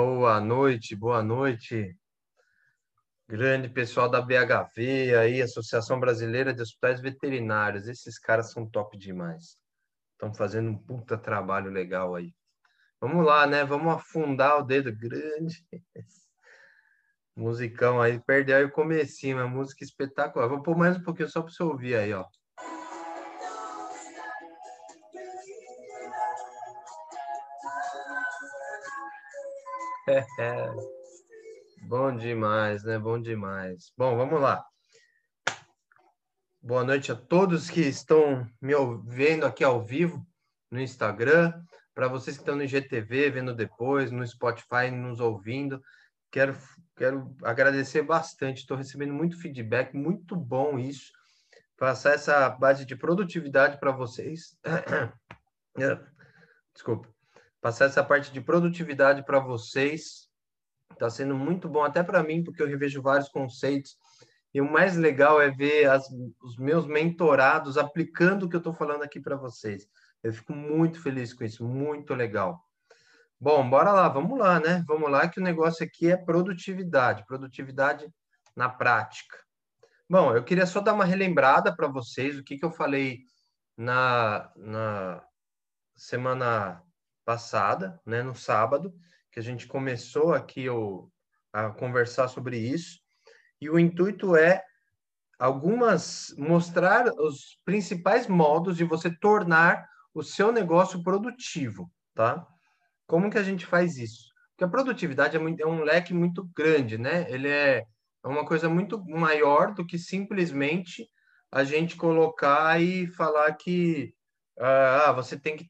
Boa noite, boa noite. Grande pessoal da BHV aí, Associação Brasileira de Hospitais Veterinários. Esses caras são top demais. Estão fazendo um puta trabalho legal aí. Vamos lá, né? Vamos afundar o dedo grande. Musicão aí, perdeu aí o comecinho, uma música espetacular. Vou pôr mais um pouquinho só para você ouvir aí, ó. bom demais, né? Bom demais. Bom, vamos lá. Boa noite a todos que estão me vendo aqui ao vivo no Instagram, para vocês que estão no IGTV, vendo depois, no Spotify, nos ouvindo. Quero, quero agradecer bastante, estou recebendo muito feedback, muito bom isso. Passar essa base de produtividade para vocês. Desculpa passar essa parte de produtividade para vocês. Está sendo muito bom até para mim, porque eu revejo vários conceitos. E o mais legal é ver as, os meus mentorados aplicando o que eu estou falando aqui para vocês. Eu fico muito feliz com isso, muito legal. Bom, bora lá, vamos lá, né? Vamos lá, que o negócio aqui é produtividade, produtividade na prática. Bom, eu queria só dar uma relembrada para vocês o que, que eu falei na, na semana passada, né, no sábado, que a gente começou aqui o, a conversar sobre isso. E o intuito é algumas mostrar os principais modos de você tornar o seu negócio produtivo, tá? Como que a gente faz isso? Porque a produtividade é, muito, é um leque muito grande, né? Ele é, é uma coisa muito maior do que simplesmente a gente colocar e falar que ah, você tem que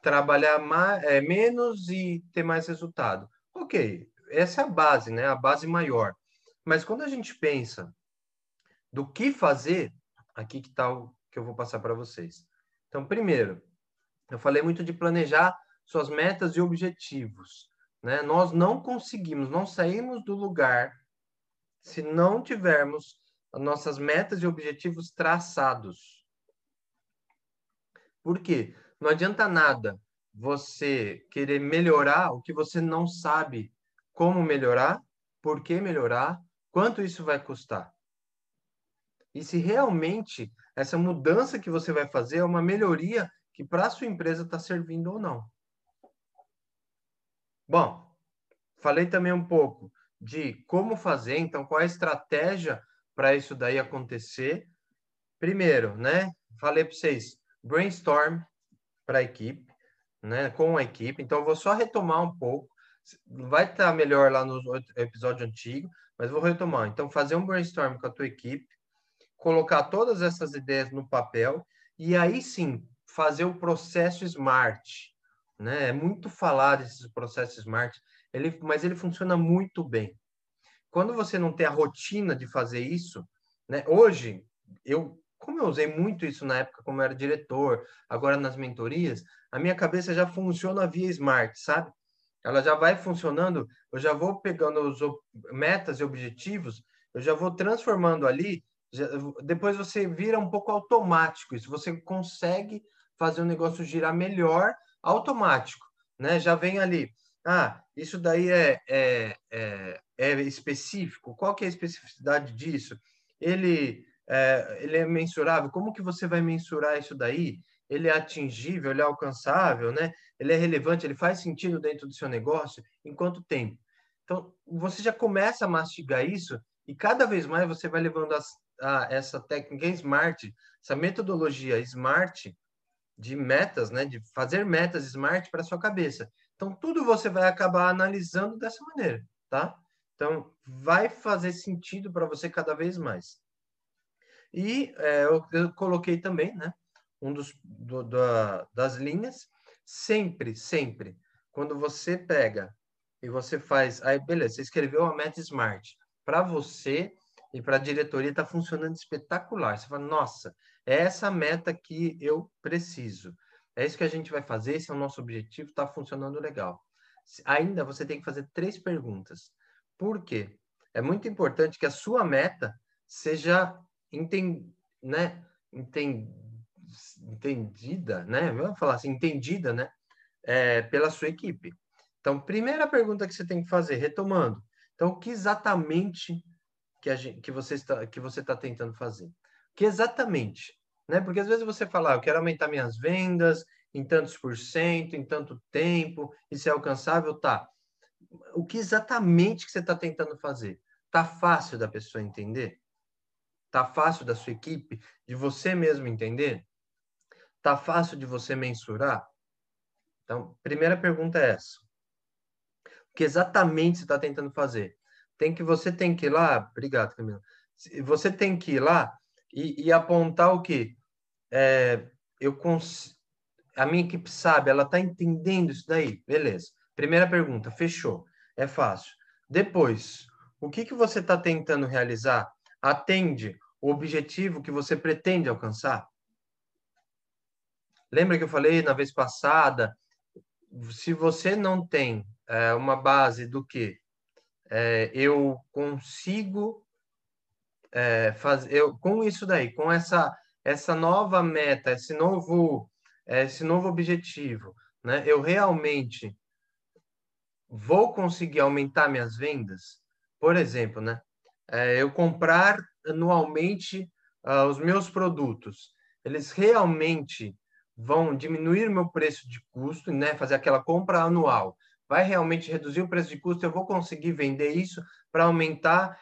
trabalhar mais, é, menos e ter mais resultado. Ok, essa é a base, né? A base maior. Mas quando a gente pensa do que fazer, aqui que tal tá que eu vou passar para vocês. Então, primeiro, eu falei muito de planejar suas metas e objetivos. Né? Nós não conseguimos, não saímos do lugar se não tivermos as nossas metas e objetivos traçados. Por quê? Não adianta nada você querer melhorar o que você não sabe como melhorar, por que melhorar, quanto isso vai custar. E se realmente essa mudança que você vai fazer é uma melhoria que para a sua empresa está servindo ou não. Bom, falei também um pouco de como fazer, então qual é a estratégia para isso daí acontecer. Primeiro, né? Falei para vocês, brainstorm, para a equipe, né, com a equipe. Então, vou só retomar um pouco. Vai estar melhor lá no episódio antigo, mas vou retomar. Então, fazer um brainstorm com a tua equipe, colocar todas essas ideias no papel e aí sim fazer o processo SMART. Né? É muito falar desses processos SMART, ele, mas ele funciona muito bem. Quando você não tem a rotina de fazer isso, né? hoje eu como eu usei muito isso na época, como eu era diretor, agora nas mentorias, a minha cabeça já funciona via Smart, sabe? Ela já vai funcionando, eu já vou pegando os metas e objetivos, eu já vou transformando ali, já, depois você vira um pouco automático isso, você consegue fazer o negócio girar melhor automático, né? Já vem ali, ah, isso daí é, é, é, é específico, qual que é a especificidade disso? Ele é, ele é mensurável? Como que você vai mensurar isso daí? Ele é atingível, ele é alcançável, né? Ele é relevante, ele faz sentido dentro do seu negócio? Em quanto tempo? Então, você já começa a mastigar isso e cada vez mais você vai levando a, a essa técnica SMART, essa metodologia SMART de metas, né? De fazer metas SMART para sua cabeça. Então, tudo você vai acabar analisando dessa maneira, tá? Então, vai fazer sentido para você cada vez mais. E é, eu, eu, coloquei também, né, um dos do, da, das linhas, sempre, sempre, quando você pega e você faz, aí beleza, você escreveu a meta Smart, para você e para a diretoria está funcionando espetacular. Você fala, nossa, é essa meta que eu preciso. É isso que a gente vai fazer, esse é o nosso objetivo, está funcionando legal. Ainda você tem que fazer três perguntas. Por quê? É muito importante que a sua meta seja enten, né, enten, entendida, né, vamos falar assim, entendida, né, é, pela sua equipe. Então, primeira pergunta que você tem que fazer, retomando. Então, o que exatamente que, gente, que você está que você está tentando fazer? O que exatamente? Né? Porque às vezes você fala, ah, eu quero aumentar minhas vendas em tantos por cento, em tanto tempo, isso é alcançável, tá? O que exatamente que você está tentando fazer? Tá fácil da pessoa entender? Tá fácil da sua equipe, de você mesmo entender? Tá fácil de você mensurar? Então, primeira pergunta é essa. O que exatamente você está tentando fazer? Tem que você tem que ir lá, obrigado, Camila. Você tem que ir lá e, e apontar o que é, eu cons... a minha equipe sabe, ela está entendendo isso daí, beleza? Primeira pergunta, fechou, é fácil. Depois, o que que você está tentando realizar atende o objetivo que você pretende alcançar? Lembra que eu falei na vez passada? Se você não tem é, uma base do que é, eu consigo é, fazer, eu com isso daí, com essa essa nova meta, esse novo esse novo objetivo, né? Eu realmente vou conseguir aumentar minhas vendas? Por exemplo, né? É, eu comprar anualmente uh, os meus produtos, eles realmente vão diminuir meu preço de custo, né? Fazer aquela compra anual. Vai realmente reduzir o preço de custo, eu vou conseguir vender isso para aumentar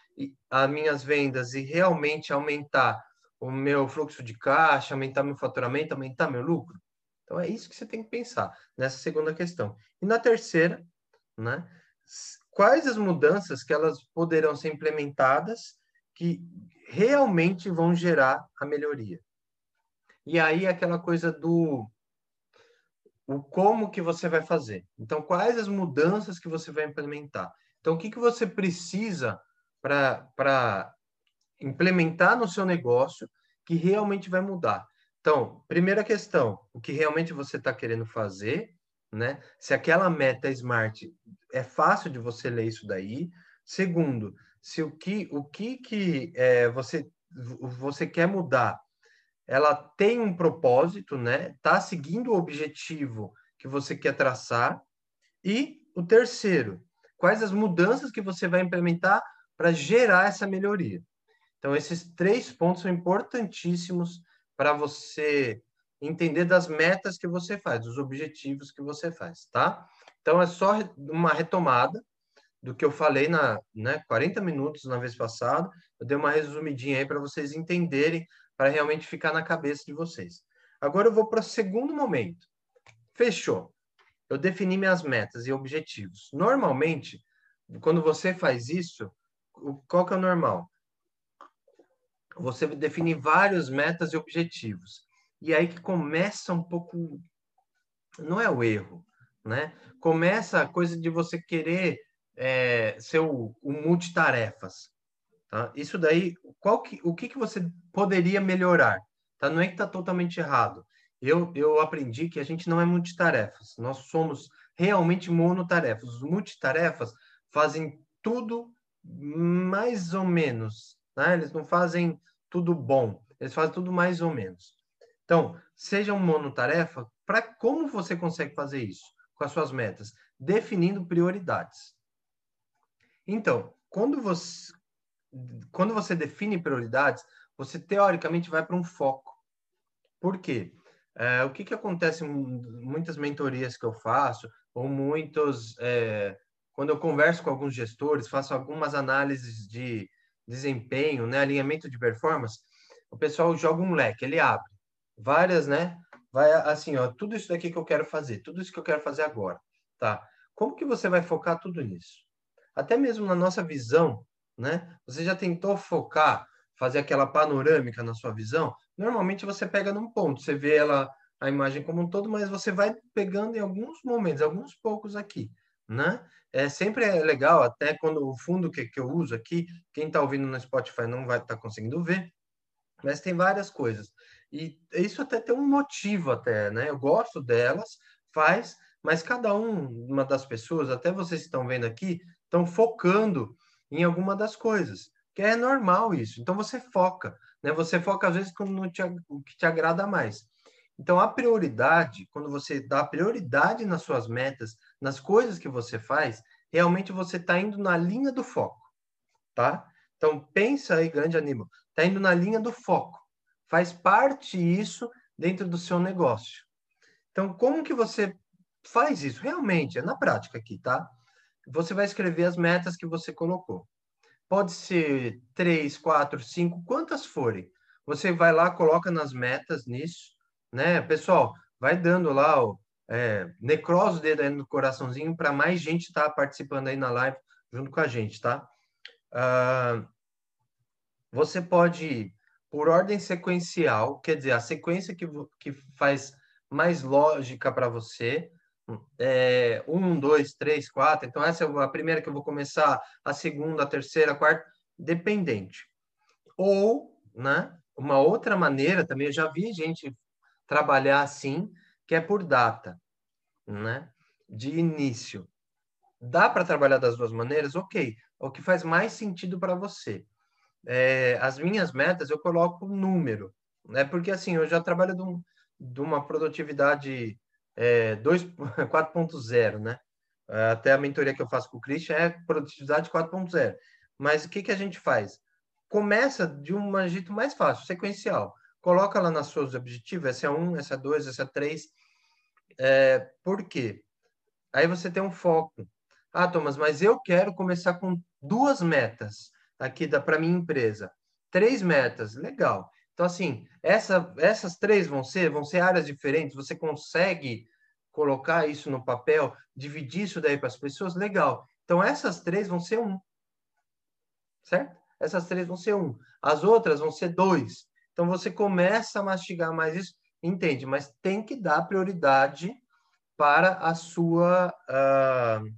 as minhas vendas e realmente aumentar o meu fluxo de caixa, aumentar meu faturamento, aumentar meu lucro? Então é isso que você tem que pensar nessa segunda questão. E na terceira, né? Quais as mudanças que elas poderão ser implementadas que realmente vão gerar a melhoria? E aí aquela coisa do o como que você vai fazer. Então, quais as mudanças que você vai implementar? Então, o que, que você precisa para implementar no seu negócio que realmente vai mudar? Então, primeira questão, o que realmente você está querendo fazer, né? Se aquela meta smart é fácil de você ler isso daí. Segundo, se o que o que que é, você você quer mudar, ela tem um propósito, né? Tá seguindo o objetivo que você quer traçar. E o terceiro, quais as mudanças que você vai implementar para gerar essa melhoria. Então, esses três pontos são importantíssimos para você entender das metas que você faz, dos objetivos que você faz, tá? Então é só uma retomada do que eu falei na, né, 40 minutos na vez passada. Eu dei uma resumidinha aí para vocês entenderem, para realmente ficar na cabeça de vocês. Agora eu vou para o segundo momento. Fechou. Eu defini minhas metas e objetivos. Normalmente, quando você faz isso, qual que é o normal? Você define vários metas e objetivos. E aí que começa um pouco. Não é o erro, né? Começa a coisa de você querer é, ser o, o multitarefas. Tá? Isso daí, qual que, o que, que você poderia melhorar? Tá? Não é que está totalmente errado. Eu, eu aprendi que a gente não é multitarefas. Nós somos realmente monotarefas. Os multitarefas fazem tudo mais ou menos. Né? Eles não fazem tudo bom. Eles fazem tudo mais ou menos. Então, seja um monotarefa, para como você consegue fazer isso com as suas metas? Definindo prioridades. Então, quando você, quando você define prioridades, você teoricamente vai para um foco. Por quê? É, o que, que acontece em muitas mentorias que eu faço, ou muitos. É, quando eu converso com alguns gestores, faço algumas análises de desempenho, né, alinhamento de performance, o pessoal joga um leque, ele abre várias, né? Vai assim, ó, tudo isso daqui que eu quero fazer, tudo isso que eu quero fazer agora, tá? Como que você vai focar tudo nisso? Até mesmo na nossa visão, né? Você já tentou focar, fazer aquela panorâmica na sua visão? Normalmente você pega num ponto, você vê ela a imagem como um todo, mas você vai pegando em alguns momentos, alguns poucos aqui, né? É sempre é legal, até quando o fundo que, que eu uso aqui, quem está ouvindo no Spotify não vai estar tá conseguindo ver, mas tem várias coisas. E isso até tem um motivo até, né? Eu gosto delas, faz, mas cada um, uma das pessoas, até vocês estão vendo aqui, estão focando em alguma das coisas, que é normal isso. Então você foca, né? Você foca às vezes no te, o que te agrada mais. Então, a prioridade, quando você dá prioridade nas suas metas, nas coisas que você faz, realmente você está indo na linha do foco, tá? Então, pensa aí, grande anímal, está indo na linha do foco. Faz parte isso dentro do seu negócio. Então, como que você faz isso? Realmente, é na prática aqui, tá? Você vai escrever as metas que você colocou. Pode ser três, quatro, cinco, quantas forem. Você vai lá, coloca nas metas nisso, né? Pessoal, vai dando lá o é, necrose o dedo aí no coraçãozinho para mais gente estar tá participando aí na live junto com a gente, tá? Uh, você pode por ordem sequencial, quer dizer, a sequência que, que faz mais lógica para você. É, um, dois, três, quatro. Então, essa é a primeira que eu vou começar, a segunda, a terceira, a quarta, dependente. Ou, né, uma outra maneira também, eu já vi gente trabalhar assim, que é por data, né, de início. Dá para trabalhar das duas maneiras? Ok. O que faz mais sentido para você. É, as minhas metas eu coloco número, né? Porque assim, eu já trabalho de, um, de uma produtividade é, 4.0, né? Até a mentoria que eu faço com o Christian é produtividade 4.0. Mas o que, que a gente faz? Começa de um jeito mais fácil, sequencial. Coloca lá nas suas objetivos, essa é 1, essa é 2, essa é 3. É, por quê? Aí você tem um foco. Ah, Thomas, mas eu quero começar com duas metas aqui para minha empresa. Três metas, legal. Então, assim, essa, essas três vão ser, vão ser áreas diferentes, você consegue colocar isso no papel, dividir isso daí para as pessoas, legal. Então, essas três vão ser um. Certo? Essas três vão ser um. As outras vão ser dois. Então, você começa a mastigar mais isso, entende? Mas tem que dar prioridade para a sua, uh,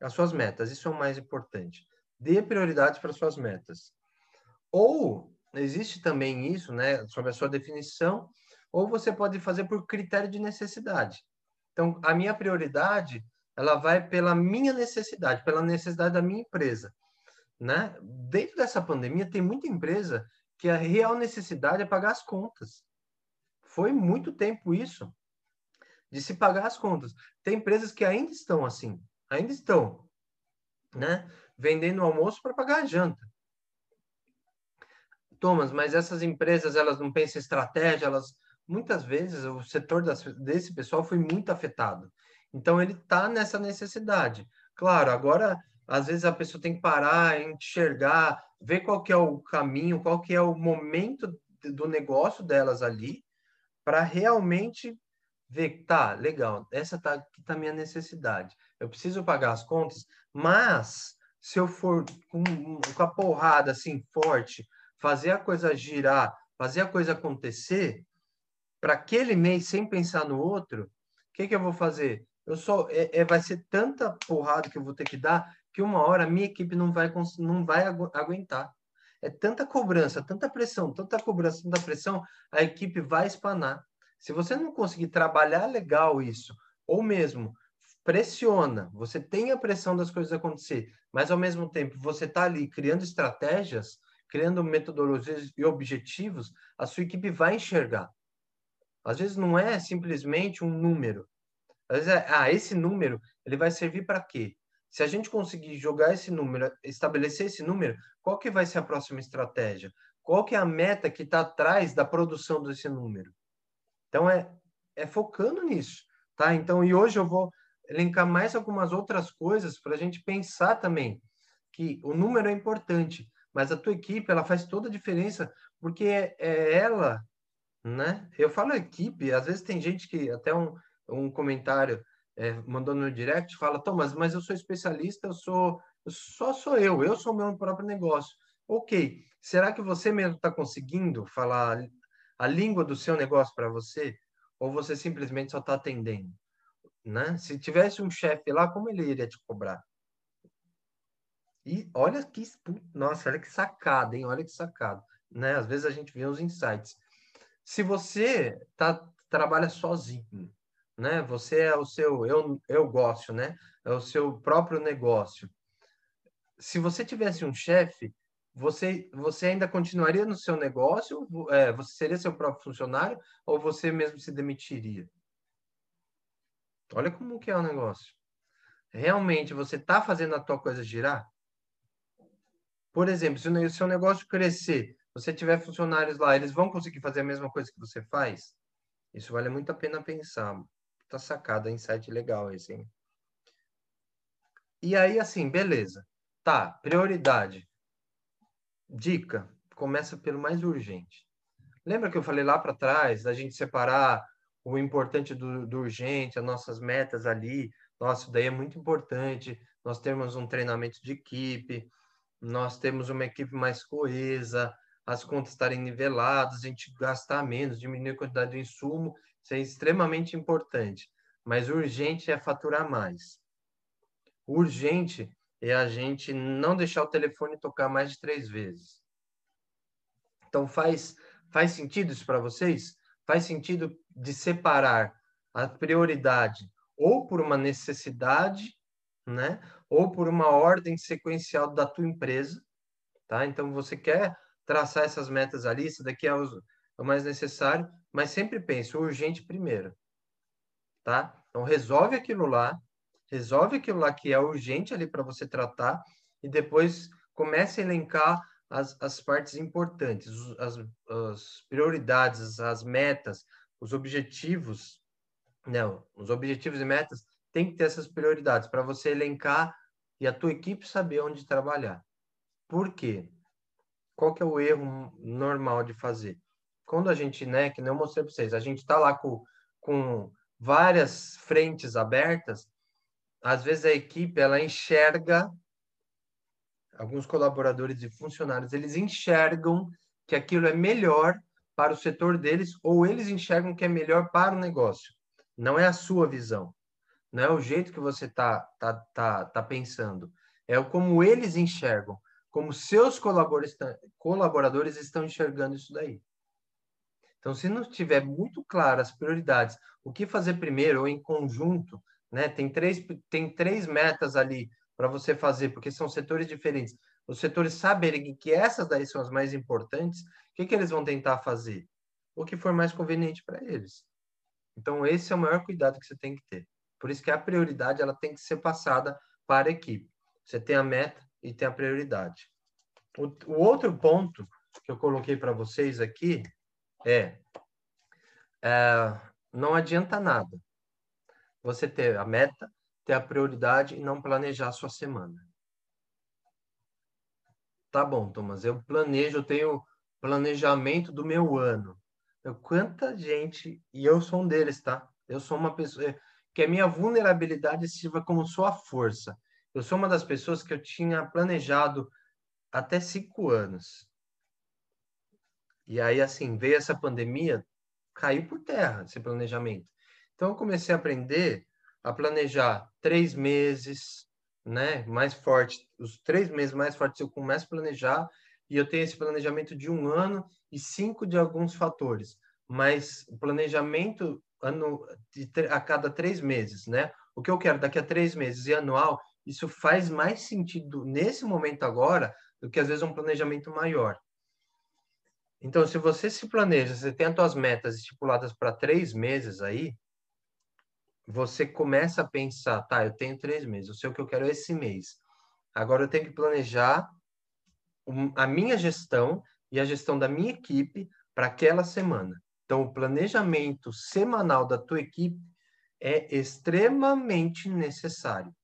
as suas metas. Isso é o mais importante. Dê prioridade para suas metas. Ou existe também isso, né, sobre a sua definição, ou você pode fazer por critério de necessidade. Então, a minha prioridade, ela vai pela minha necessidade, pela necessidade da minha empresa, né? Dentro dessa pandemia, tem muita empresa que a real necessidade é pagar as contas. Foi muito tempo isso, de se pagar as contas. Tem empresas que ainda estão assim, ainda estão, né? Vendendo almoço para pagar a janta. Thomas, mas essas empresas elas não pensam em estratégia, elas muitas vezes o setor das, desse pessoal foi muito afetado. Então ele está nessa necessidade. Claro, agora às vezes a pessoa tem que parar, enxergar, ver qual que é o caminho, qual que é o momento do negócio delas ali, para realmente ver, tá, legal, essa tá aqui tá minha necessidade. Eu preciso pagar as contas, mas se eu for com, com a porrada assim forte, fazer a coisa girar, fazer a coisa acontecer, para aquele mês sem pensar no outro, o que, que eu vou fazer? Eu só é, é, vai ser tanta porrada que eu vou ter que dar que uma hora a minha equipe não vai não vai aguentar. É tanta cobrança, tanta pressão, tanta cobrança, tanta pressão, a equipe vai espanar. Se você não conseguir trabalhar legal isso, ou mesmo pressiona, você tem a pressão das coisas acontecer, mas ao mesmo tempo você está ali criando estratégias, criando metodologias e objetivos, a sua equipe vai enxergar. Às vezes não é simplesmente um número. Às vezes é, ah, esse número, ele vai servir para quê? Se a gente conseguir jogar esse número, estabelecer esse número, qual que vai ser a próxima estratégia? Qual que é a meta que está atrás da produção desse número? Então, é, é focando nisso, tá? Então, e hoje eu vou elencar mais algumas outras coisas para a gente pensar também que o número é importante, mas a tua equipe ela faz toda a diferença porque é, é ela, né? Eu falo equipe, às vezes tem gente que até um, um comentário é, mandou no direct fala, Thomas, mas eu sou especialista, eu sou só sou eu, eu sou meu próprio negócio. Ok, será que você mesmo está conseguindo falar a língua do seu negócio para você? Ou você simplesmente só está atendendo? Né? Se tivesse um chefe lá, como ele iria te cobrar? E olha que, nossa, olha que sacada, hein? Olha que sacada, né? Às vezes a gente vê os insights. Se você tá, trabalha sozinho, né? Você é o seu, eu, eu gosto, né? É o seu próprio negócio. Se você tivesse um chefe, você, você ainda continuaria no seu negócio? É, você seria seu próprio funcionário ou você mesmo se demitiria? Olha como que é o negócio. Realmente você está fazendo a tua coisa girar? Por exemplo, se o seu negócio crescer, você tiver funcionários lá, eles vão conseguir fazer a mesma coisa que você faz? Isso vale muito a pena pensar. Tá sacada, insight legal esse, hein? E aí, assim, beleza. Tá, prioridade. Dica, começa pelo mais urgente. Lembra que eu falei lá para trás da gente separar o importante do, do, urgente, as nossas metas ali? Nossa, daí é muito importante. Nós temos um treinamento de equipe, nós temos uma equipe mais coesa, as contas estarem niveladas, a gente gastar menos, diminuir a quantidade de insumo, isso é extremamente importante. Mas urgente é faturar mais. Urgente é a gente não deixar o telefone tocar mais de três vezes. Então faz faz sentido isso para vocês? Faz sentido de separar a prioridade ou por uma necessidade, né? Ou por uma ordem sequencial da tua empresa, tá? Então você quer traçar essas metas ali, isso daqui é o, é o mais necessário, mas sempre pense o urgente primeiro, tá? Então resolve aquilo lá, resolve aquilo lá que é urgente ali para você tratar e depois comece a elencar as, as partes importantes, as, as prioridades, as metas, os objetivos, não, os objetivos e metas tem que ter essas prioridades para você elencar e a tua equipe saber onde trabalhar. Por quê? Qual que é o erro normal de fazer? Quando a gente, né, que nem eu mostrei para vocês, a gente está lá com, com várias frentes abertas, às vezes a equipe ela enxerga alguns colaboradores e funcionários, eles enxergam que aquilo é melhor para o setor deles ou eles enxergam que é melhor para o negócio. Não é a sua visão, não é o jeito que você tá tá tá, tá pensando, é como eles enxergam, como seus colaboradores estão enxergando isso daí. Então, se não tiver muito claro as prioridades, o que fazer primeiro ou em conjunto, né? Tem três, tem três metas ali para você fazer, porque são setores diferentes. Os setores saberem que essas daí são as mais importantes, o que, que eles vão tentar fazer? O que for mais conveniente para eles. Então, esse é o maior cuidado que você tem que ter. Por isso que a prioridade ela tem que ser passada para a equipe. Você tem a meta e tem a prioridade. O, o outro ponto que eu coloquei para vocês aqui é, é não adianta nada você ter a meta, ter a prioridade e não planejar a sua semana. Tá bom, Thomas, eu planejo, eu tenho planejamento do meu ano. Eu, quanta gente, e eu sou um deles, tá? Eu sou uma pessoa que a minha vulnerabilidade sirva como sua força. Eu sou uma das pessoas que eu tinha planejado até cinco anos. E aí, assim, veio essa pandemia, caiu por terra esse planejamento. Então, eu comecei a aprender a planejar três meses, né? Mais forte, os três meses mais fortes eu começo a planejar e eu tenho esse planejamento de um ano e cinco de alguns fatores. Mas o planejamento ano, a cada três meses, né? O que eu quero daqui a três meses e anual, isso faz mais sentido nesse momento agora do que às vezes um planejamento maior. Então, se você se planeja, você tem as suas metas estipuladas para três meses aí, você começa a pensar, tá, eu tenho três meses, eu sei o que eu quero esse mês. Agora eu tenho que planejar a minha gestão e a gestão da minha equipe para aquela semana. Então, o planejamento semanal da tua equipe é extremamente necessário.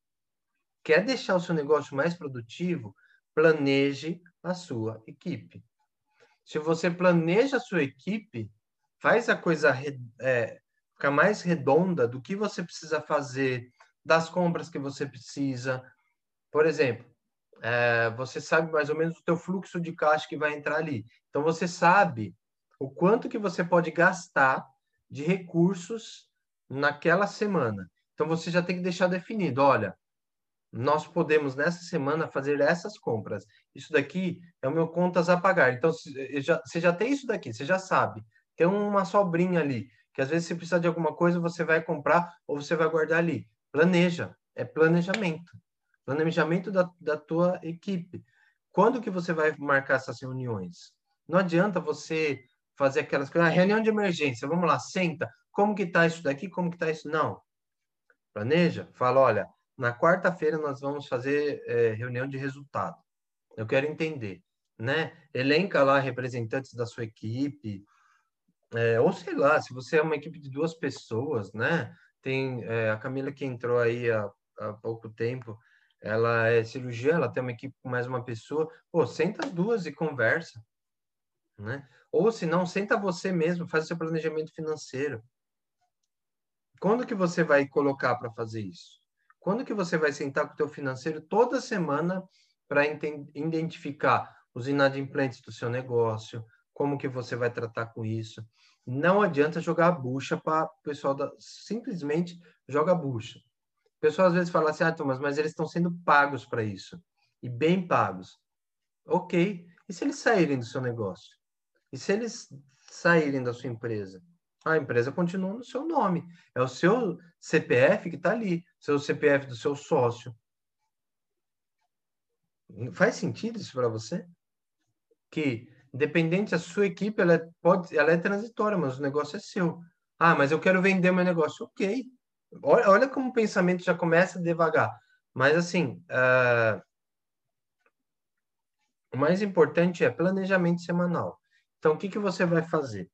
Quer deixar o seu negócio mais produtivo? Planeje a sua equipe. Se você planeja a sua equipe, faz a coisa é, ficar mais redonda do que você precisa fazer, das compras que você precisa. Por exemplo, é, você sabe mais ou menos o teu fluxo de caixa que vai entrar ali. Então você sabe o quanto que você pode gastar de recursos naquela semana. Então você já tem que deixar definido, olha, nós podemos nessa semana fazer essas compras. Isso daqui é o meu contas a pagar. Então você já tem isso daqui, você já sabe. Tem uma sobrinha ali que às vezes se precisar de alguma coisa, você vai comprar ou você vai guardar ali. Planeja, é planejamento. Planejamento da, da tua equipe. Quando que você vai marcar essas reuniões? Não adianta você fazer aquelas coisas, ah, reunião de emergência, vamos lá, senta, como que tá isso daqui, como que tá isso? Não. Planeja, fala, olha, na quarta-feira nós vamos fazer é, reunião de resultado. Eu quero entender, né? Elenca lá representantes da sua equipe, é, ou sei lá, se você é uma equipe de duas pessoas, né? Tem é, a Camila que entrou aí há, há pouco tempo, ela é cirurgiã, ela tem uma equipe com mais uma pessoa, pô, senta as duas e conversa, né? Ou se não, senta você mesmo, faz seu planejamento financeiro. Quando que você vai colocar para fazer isso? Quando que você vai sentar com o teu financeiro toda semana para identificar os inadimplentes do seu negócio, como que você vai tratar com isso? Não adianta jogar a bucha para o pessoal da... simplesmente joga a bucha. Pessoal às vezes fala assim, ah, Thomas, mas eles estão sendo pagos para isso. E bem pagos. Ok. E se eles saírem do seu negócio? E se eles saírem da sua empresa? A empresa continua no seu nome. É o seu CPF que está ali, seu CPF do seu sócio. Faz sentido isso para você? Que, independente, a sua equipe ela é, pode, ela é transitória, mas o negócio é seu. Ah, mas eu quero vender meu negócio. Ok. Olha, olha como o pensamento já começa devagar. Mas, assim, uh, o mais importante é planejamento semanal. Então, o que, que você vai fazer?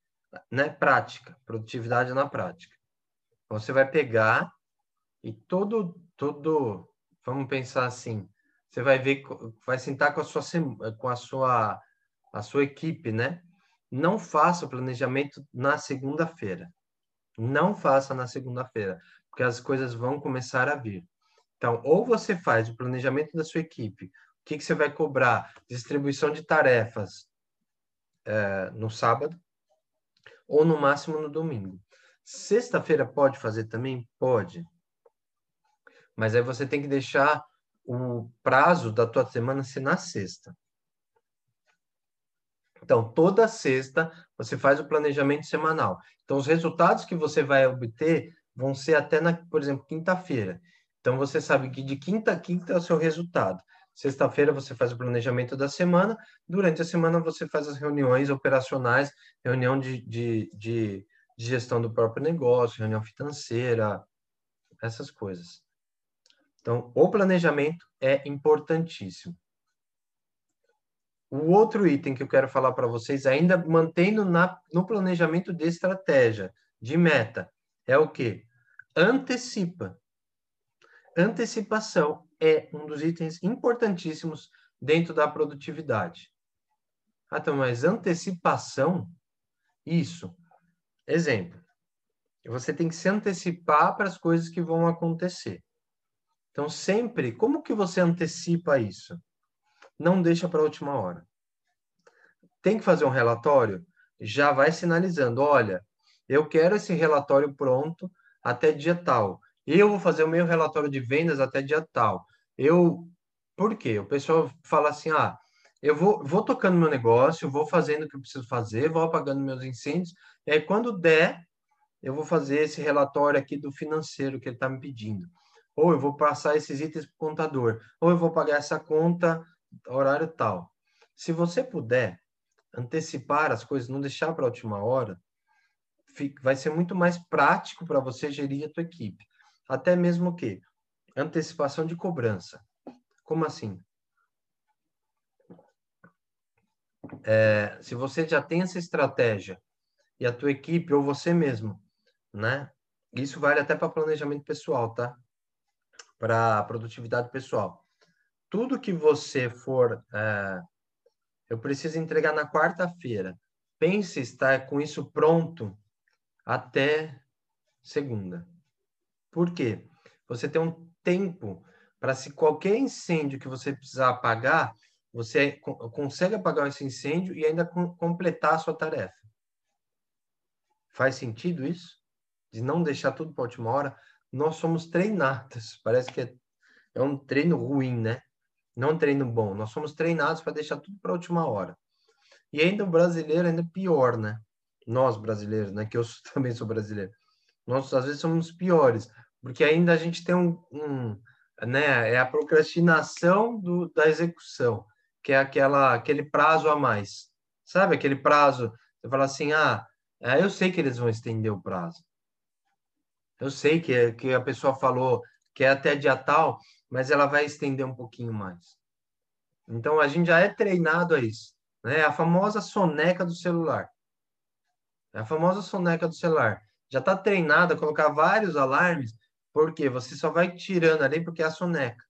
né, prática, produtividade na prática. Você vai pegar e todo, todo, vamos pensar assim, você vai ver, vai sentar com a sua, com a sua, a sua equipe, né? Não faça o planejamento na segunda-feira. Não faça na segunda-feira, porque as coisas vão começar a vir. Então, ou você faz o planejamento da sua equipe, o que, que você vai cobrar, distribuição de tarefas é, no sábado, ou no máximo no domingo. Sexta-feira pode fazer também? Pode. Mas aí você tem que deixar o prazo da tua semana ser na sexta. Então, toda sexta você faz o planejamento semanal. Então, os resultados que você vai obter vão ser até, na, por exemplo, quinta-feira. Então, você sabe que de quinta a quinta é o seu resultado. Sexta-feira você faz o planejamento da semana, durante a semana você faz as reuniões operacionais, reunião de, de, de, de gestão do próprio negócio, reunião financeira, essas coisas. Então, o planejamento é importantíssimo. O outro item que eu quero falar para vocês, ainda mantendo na, no planejamento de estratégia, de meta, é o que? Antecipa. Antecipação é um dos itens importantíssimos dentro da produtividade. Ah, então, mas antecipação, isso. Exemplo. Você tem que se antecipar para as coisas que vão acontecer. Então, sempre, como que você antecipa isso? Não deixa para a última hora. Tem que fazer um relatório? Já vai sinalizando, olha, eu quero esse relatório pronto até dia tal. Eu vou fazer o meu relatório de vendas até dia tal. Eu, por quê? O pessoal fala assim, ah, eu vou, vou tocando meu negócio, vou fazendo o que eu preciso fazer, vou apagando meus incêndios, e aí quando der, eu vou fazer esse relatório aqui do financeiro que ele está me pedindo. Ou eu vou passar esses itens para o contador, ou eu vou pagar essa conta horário tal. Se você puder antecipar as coisas, não deixar para a última hora, vai ser muito mais prático para você gerir a tua equipe. Até mesmo que antecipação de cobrança. Como assim? É, se você já tem essa estratégia e a tua equipe ou você mesmo, né? Isso vale até para planejamento pessoal, tá? Para produtividade pessoal. Tudo que você for, é, eu preciso entregar na quarta-feira. Pense estar com isso pronto até segunda. Por quê? Você tem um tempo para se qualquer incêndio que você precisar apagar, você consegue apagar esse incêndio e ainda completar a sua tarefa. Faz sentido isso? De não deixar tudo para a última hora? Nós somos treinados. Parece que é, é um treino ruim, né? Não treino bom. Nós somos treinados para deixar tudo para a última hora. E ainda o brasileiro ainda pior, né? Nós brasileiros, né? Que eu também sou brasileiro. Nós às vezes somos piores porque ainda a gente tem um, um né, é a procrastinação do, da execução, que é aquela, aquele prazo a mais. Sabe aquele prazo? Você fala assim, ah, é, eu sei que eles vão estender o prazo. Eu sei que, que a pessoa falou que é até dia tal, mas ela vai estender um pouquinho mais. Então, a gente já é treinado a isso. Né? A famosa soneca do celular. A famosa soneca do celular. Já está treinado a colocar vários alarmes, porque você só vai tirando ali porque é a soneca.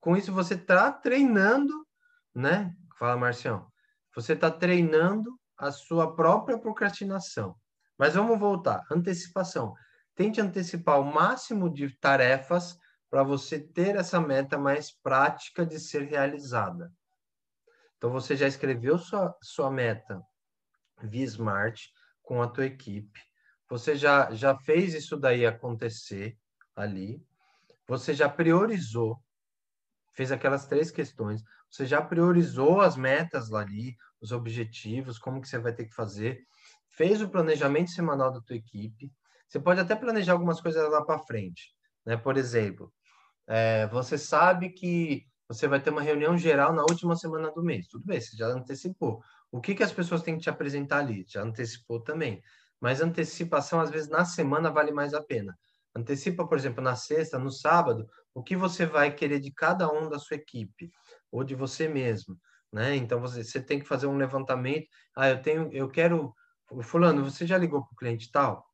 Com isso, você está treinando, né? Fala, Marcião. Você está treinando a sua própria procrastinação. Mas vamos voltar. Antecipação. Tente antecipar o máximo de tarefas para você ter essa meta mais prática de ser realizada. Então, você já escreveu sua, sua meta via Smart com a tua equipe. Você já, já fez isso daí acontecer ali. Você já priorizou, fez aquelas três questões. Você já priorizou as metas ali, os objetivos, como que você vai ter que fazer. Fez o planejamento semanal da tua equipe. Você pode até planejar algumas coisas lá para frente. Né? Por exemplo, é, você sabe que você vai ter uma reunião geral na última semana do mês. Tudo bem, você já antecipou. O que, que as pessoas têm que te apresentar ali? Já antecipou também. Mas antecipação, às vezes, na semana vale mais a pena. Antecipa, por exemplo, na sexta, no sábado, o que você vai querer de cada um da sua equipe ou de você mesmo, né? Então você, você tem que fazer um levantamento. Ah, eu tenho, eu quero, fulano, você já ligou para o cliente tal,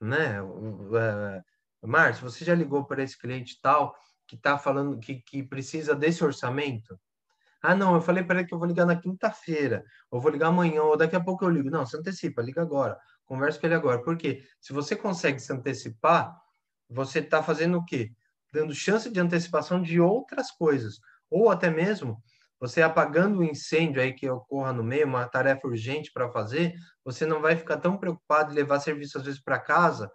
né? Uh, Márcio, você já ligou para esse cliente tal que está falando que, que precisa desse orçamento? Ah, não, eu falei para ele que eu vou ligar na quinta-feira, ou vou ligar amanhã, ou daqui a pouco eu ligo. Não, se antecipa, liga agora, conversa com ele agora. Porque se você consegue se antecipar, você está fazendo o quê? Dando chance de antecipação de outras coisas. Ou até mesmo você apagando o incêndio aí que ocorra no meio, uma tarefa urgente para fazer, você não vai ficar tão preocupado em levar serviço às vezes para casa,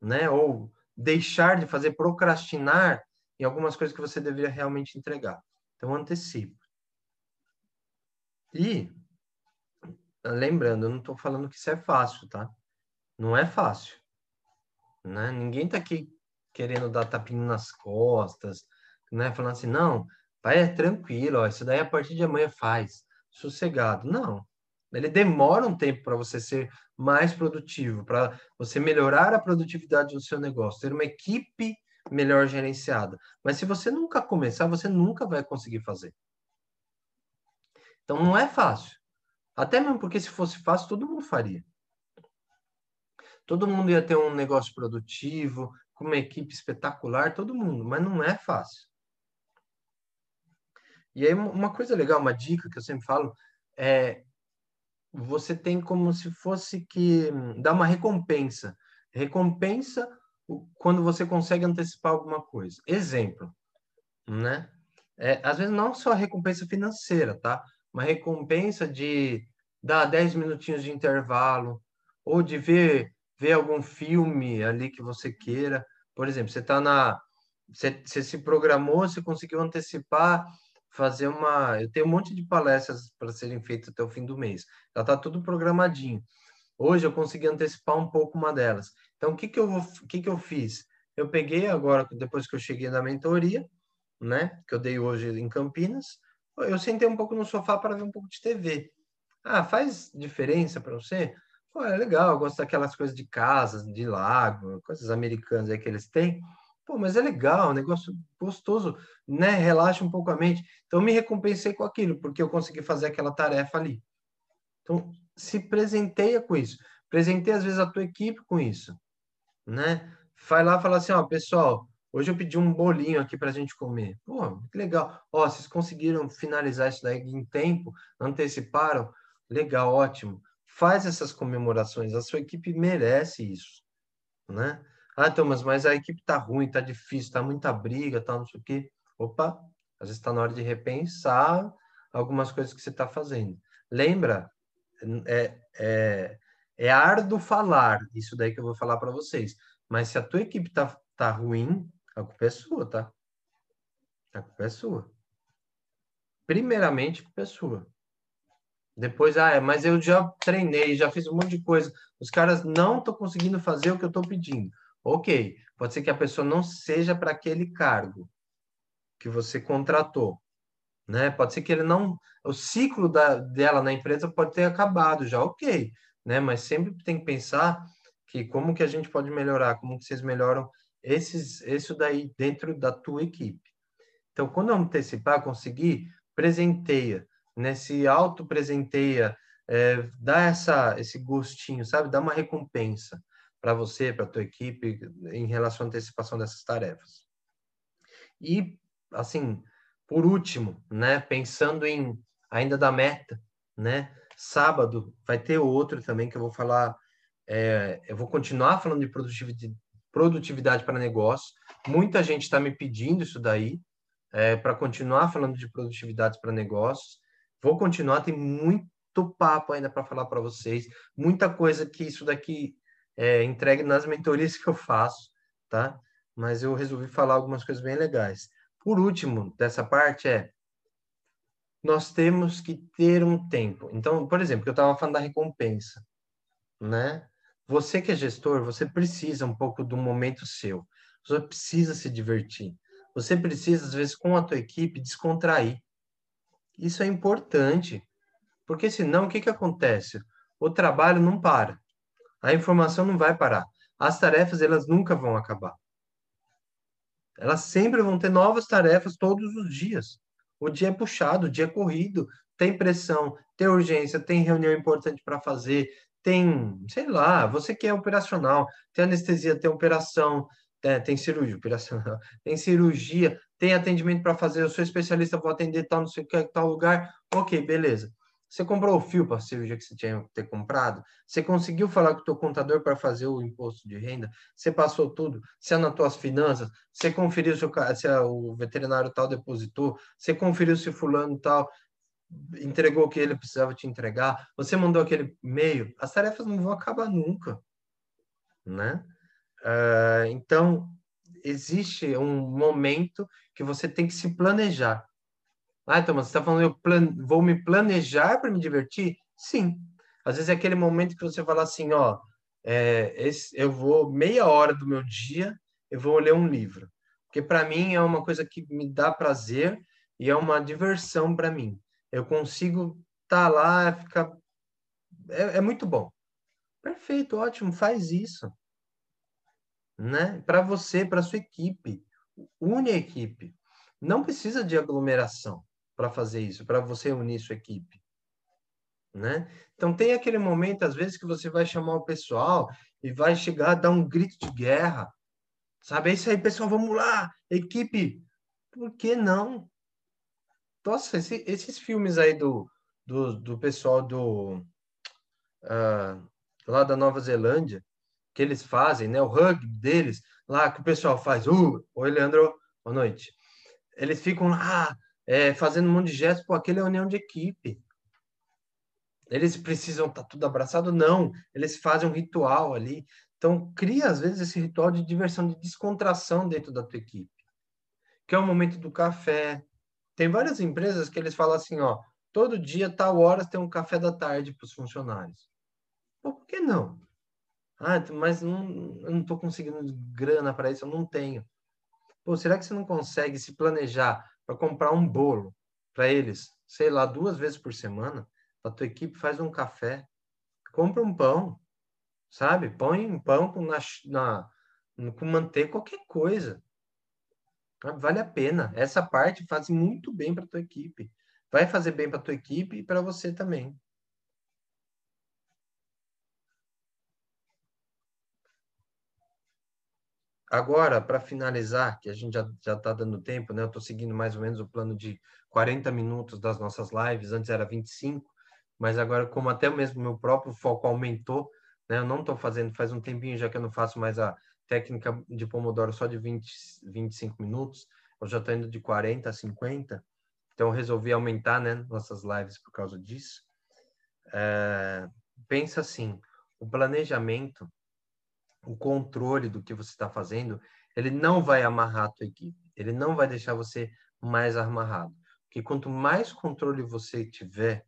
né? Ou deixar de fazer, procrastinar em algumas coisas que você deveria realmente entregar. Então, antecipa. E, lembrando, eu não estou falando que isso é fácil, tá? Não é fácil. Né? Ninguém está aqui querendo dar tapinha nas costas, né? Falando assim, não, vai é tranquilo, ó, isso daí a partir de amanhã faz, sossegado. Não. Ele demora um tempo para você ser mais produtivo, para você melhorar a produtividade do seu negócio, ter uma equipe melhor gerenciada. Mas se você nunca começar, você nunca vai conseguir fazer. Então não é fácil. Até mesmo porque se fosse fácil, todo mundo faria. Todo mundo ia ter um negócio produtivo, com uma equipe espetacular, todo mundo, mas não é fácil. E aí uma coisa legal, uma dica que eu sempre falo é você tem como se fosse que hum, dar uma recompensa. Recompensa quando você consegue antecipar alguma coisa. Exemplo, né? É, às vezes não só recompensa financeira, tá? Uma recompensa de dar 10 minutinhos de intervalo, ou de ver, ver algum filme ali que você queira. Por exemplo, você está na. Você, você se programou, você conseguiu antecipar, fazer uma. Eu tenho um monte de palestras para serem feitas até o fim do mês. Já está tudo programadinho. Hoje eu consegui antecipar um pouco uma delas. Então, o que, que, eu, o que, que eu fiz? Eu peguei agora, depois que eu cheguei na mentoria, né, que eu dei hoje em Campinas, eu sentei um pouco no sofá para ver um pouco de TV. Ah, faz diferença para você? Pô, é legal, eu gosto daquelas coisas de casa, de lago, coisas americanas aí que eles têm. Pô, mas é legal, um negócio gostoso, né? Relaxa um pouco a mente. Então, me recompensei com aquilo, porque eu consegui fazer aquela tarefa ali. Então, se presenteia com isso. Presenteia, às vezes, a tua equipe com isso né? Vai lá fala assim, ó, pessoal, hoje eu pedi um bolinho aqui para a gente comer. Pô, que legal. Ó, vocês conseguiram finalizar isso daí em tempo? Anteciparam? Legal, ótimo. Faz essas comemorações. A sua equipe merece isso, né? Ah, Thomas, mas a equipe tá ruim, tá difícil, tá muita briga, tá não sei o quê. Opa, às vezes está na hora de repensar algumas coisas que você está fazendo. Lembra, é, é, é árduo falar, isso daí que eu vou falar para vocês. Mas se a tua equipe tá, tá ruim, a culpa é sua, tá? A culpa é sua. Primeiramente, a culpa é sua. Depois, ah, é, mas eu já treinei, já fiz um monte de coisa. Os caras não estão conseguindo fazer o que eu estou pedindo. Ok, pode ser que a pessoa não seja para aquele cargo que você contratou, né? Pode ser que ele não, o ciclo da, dela na empresa pode ter acabado já, ok, né? Mas sempre tem que pensar que como que a gente pode melhorar, como que vocês melhoram esses, isso daí dentro da tua equipe. Então, quando eu antecipar, conseguir, presenteia, né? Se auto-presenteia, é, dá essa, esse gostinho, sabe? Dá uma recompensa para você, para a tua equipe, em relação à antecipação dessas tarefas. E, assim, por último, né, pensando em ainda da meta, né, sábado vai ter outro também que eu vou falar, é, eu vou continuar falando de produtividade, produtividade para negócio. Muita gente está me pedindo isso daí, é, para continuar falando de produtividade para negócios. Vou continuar, tem muito papo ainda para falar para vocês, muita coisa que isso daqui é entregue nas mentorias que eu faço, tá? Mas eu resolvi falar algumas coisas bem legais. Por último, dessa parte é nós temos que ter um tempo. Então, por exemplo, eu estava falando da recompensa, né? Você que é gestor, você precisa um pouco do momento seu. Você precisa se divertir. Você precisa, às vezes, com a tua equipe, descontrair. Isso é importante. Porque senão, o que, que acontece? O trabalho não para. A informação não vai parar. As tarefas, elas nunca vão acabar. Elas sempre vão ter novas tarefas todos os dias. O dia é puxado, o dia é corrido, tem pressão, tem urgência, tem reunião importante para fazer, tem, sei lá, você que é operacional, tem anestesia, tem operação, é, tem cirurgia, operacional, tem cirurgia, tem atendimento para fazer, eu sou especialista, vou atender tal, não sei o que, tal lugar. Ok, beleza. Você comprou o fio para cirurgia que você tinha que ter comprado? Você conseguiu falar com o teu contador para fazer o imposto de renda? Você passou tudo? Você anotou as finanças? Você conferiu se o, se o veterinário tal depositou? Você conferiu se fulano tal entregou o que ele precisava te entregar? Você mandou aquele e-mail? As tarefas não vão acabar nunca, né? Uh, então, existe um momento que você tem que se planejar. Ah, então, mas você está falando, eu plan... vou me planejar para me divertir? Sim. Às vezes é aquele momento que você fala assim, ó, é, esse, eu vou meia hora do meu dia, eu vou ler um livro. Porque para mim é uma coisa que me dá prazer e é uma diversão para mim. Eu consigo estar tá lá, ficar. É, é muito bom. Perfeito, ótimo, faz isso. Né? Para você, para sua equipe. Une a equipe. Não precisa de aglomeração para fazer isso, para você unir sua equipe. Né? Então tem aquele momento, às vezes, que você vai chamar o pessoal e vai chegar a dar um grito de guerra. Sabe? É isso aí, pessoal, vamos lá, equipe. Por que não? Nossa, esse, esses filmes aí do, do, do pessoal do uh, lá da Nova Zelândia, que eles fazem, né? O rugby deles, lá que o pessoal faz. Uh, oi, Leandro, boa noite. Eles ficam lá é, fazendo um monte de gestos, pô, aquele é união de equipe. Eles precisam estar tá tudo abraçado? Não, eles fazem um ritual ali. Então, cria, às vezes, esse ritual de diversão, de descontração dentro da tua equipe. Que é o momento do café. Tem várias empresas que eles falam assim, ó, todo dia, tal horas, tem um café da tarde para os funcionários. Pô, por que não? Ah, mas não, eu não estou conseguindo grana para isso, eu não tenho. Pô, será que você não consegue se planejar para comprar um bolo para eles, sei lá, duas vezes por semana, a tua equipe faz um café, compra um pão, sabe? Põe um pão com, na, na, com manteiga, qualquer coisa. Vale a pena. Essa parte faz muito bem para tua equipe. Vai fazer bem para tua equipe e para você também. Agora, para finalizar, que a gente já está dando tempo, né? Eu estou seguindo mais ou menos o plano de 40 minutos das nossas lives, antes era 25, mas agora, como até mesmo meu próprio foco aumentou, né? Eu não estou fazendo, faz um tempinho já que eu não faço mais a técnica de Pomodoro só de 20, 25 minutos, eu já estou indo de 40 a 50, então eu resolvi aumentar, né, nossas lives por causa disso. É, pensa assim, o planejamento o controle do que você está fazendo, ele não vai amarrar a tua equipe, ele não vai deixar você mais amarrado. Porque quanto mais controle você tiver,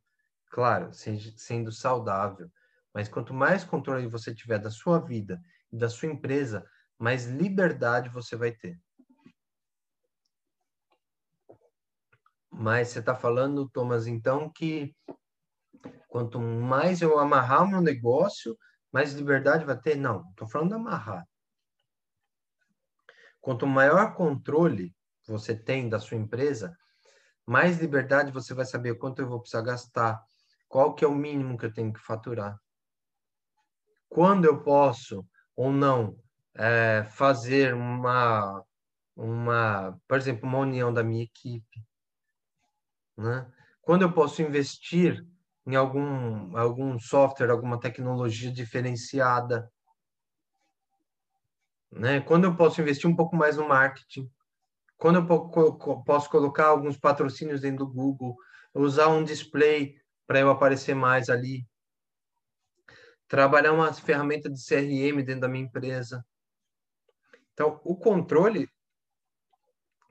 claro, sendo saudável, mas quanto mais controle você tiver da sua vida e da sua empresa, mais liberdade você vai ter. Mas você está falando, Thomas, então, que quanto mais eu amarrar meu negócio, mais liberdade vai ter? Não, estou falando amarrar. Quanto maior controle você tem da sua empresa, mais liberdade você vai saber quanto eu vou precisar gastar, qual que é o mínimo que eu tenho que faturar. Quando eu posso ou não é, fazer uma, uma, por exemplo, uma união da minha equipe. Né? Quando eu posso investir em algum, algum software, alguma tecnologia diferenciada. Né? Quando eu posso investir um pouco mais no marketing. Quando eu posso colocar alguns patrocínios dentro do Google, usar um display para eu aparecer mais ali. Trabalhar uma ferramenta de CRM dentro da minha empresa. Então, o controle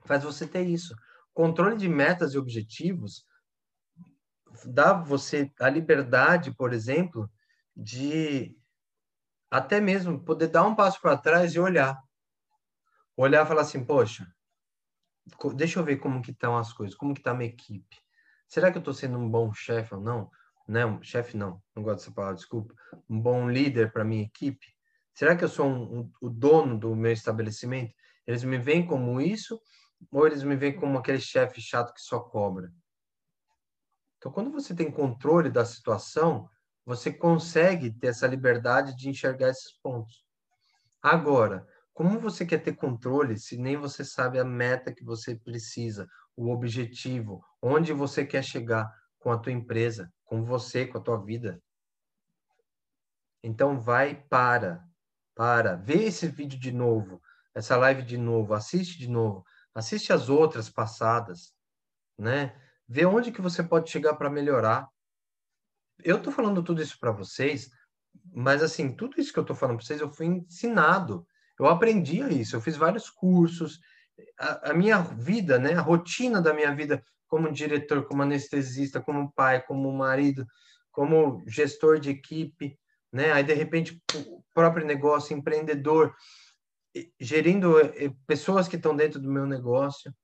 faz você ter isso. Controle de metas e objetivos dá você a liberdade, por exemplo, de até mesmo poder dar um passo para trás e olhar. Olhar e falar assim, poxa, deixa eu ver como que estão as coisas, como que está a minha equipe. Será que eu estou sendo um bom chefe ou não? Não, chefe não, não gosto dessa palavra, desculpa. Um bom líder para minha equipe? Será que eu sou um, um, o dono do meu estabelecimento? Eles me veem como isso ou eles me veem como aquele chefe chato que só cobra? Então, quando você tem controle da situação, você consegue ter essa liberdade de enxergar esses pontos. Agora, como você quer ter controle se nem você sabe a meta que você precisa, o objetivo, onde você quer chegar com a tua empresa, com você, com a tua vida? Então vai para, para, vê esse vídeo de novo, essa live de novo, assiste de novo, assiste as outras passadas, né? Vê onde que você pode chegar para melhorar. Eu tô falando tudo isso para vocês, mas assim, tudo isso que eu tô falando para vocês, eu fui ensinado. Eu aprendi isso, eu fiz vários cursos. A, a minha vida, né, a rotina da minha vida como diretor, como anestesista, como pai, como marido, como gestor de equipe, né? Aí de repente o próprio negócio, empreendedor, gerindo eh, pessoas que estão dentro do meu negócio.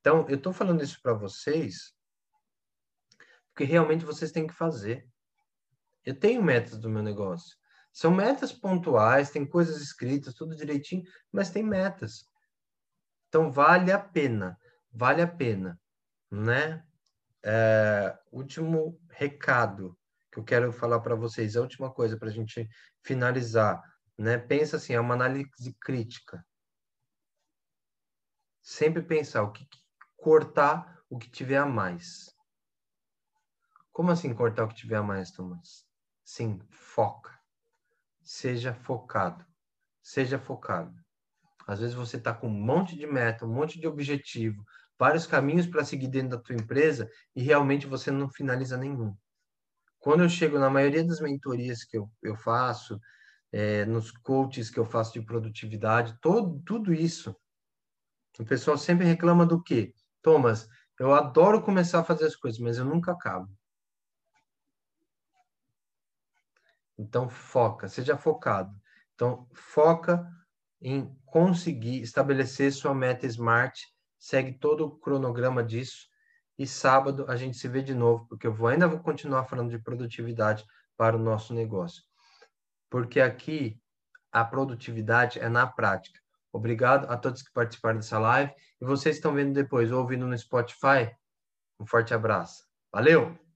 Então, eu estou falando isso para vocês porque realmente vocês têm que fazer. Eu tenho metas do meu negócio. São metas pontuais, tem coisas escritas, tudo direitinho, mas tem metas. Então, vale a pena, vale a pena, né? É, último recado que eu quero falar para vocês, a última coisa para a gente finalizar, né? Pensa assim, é uma análise crítica. Sempre pensar o que, cortar o que tiver a mais. Como assim cortar o que tiver a mais, Thomas? Sim, foca. Seja focado. Seja focado. Às vezes você está com um monte de meta, um monte de objetivo, vários caminhos para seguir dentro da tua empresa e realmente você não finaliza nenhum. Quando eu chego na maioria das mentorias que eu, eu faço, é, nos coaches que eu faço de produtividade, todo, tudo isso, o pessoal sempre reclama do quê? Thomas, eu adoro começar a fazer as coisas, mas eu nunca acabo. Então, foca, seja focado. Então, foca em conseguir estabelecer sua meta SMART, segue todo o cronograma disso, e sábado a gente se vê de novo, porque eu vou, ainda vou continuar falando de produtividade para o nosso negócio. Porque aqui a produtividade é na prática. Obrigado a todos que participaram dessa live. E vocês estão vendo depois ou ouvindo no Spotify, um forte abraço. Valeu!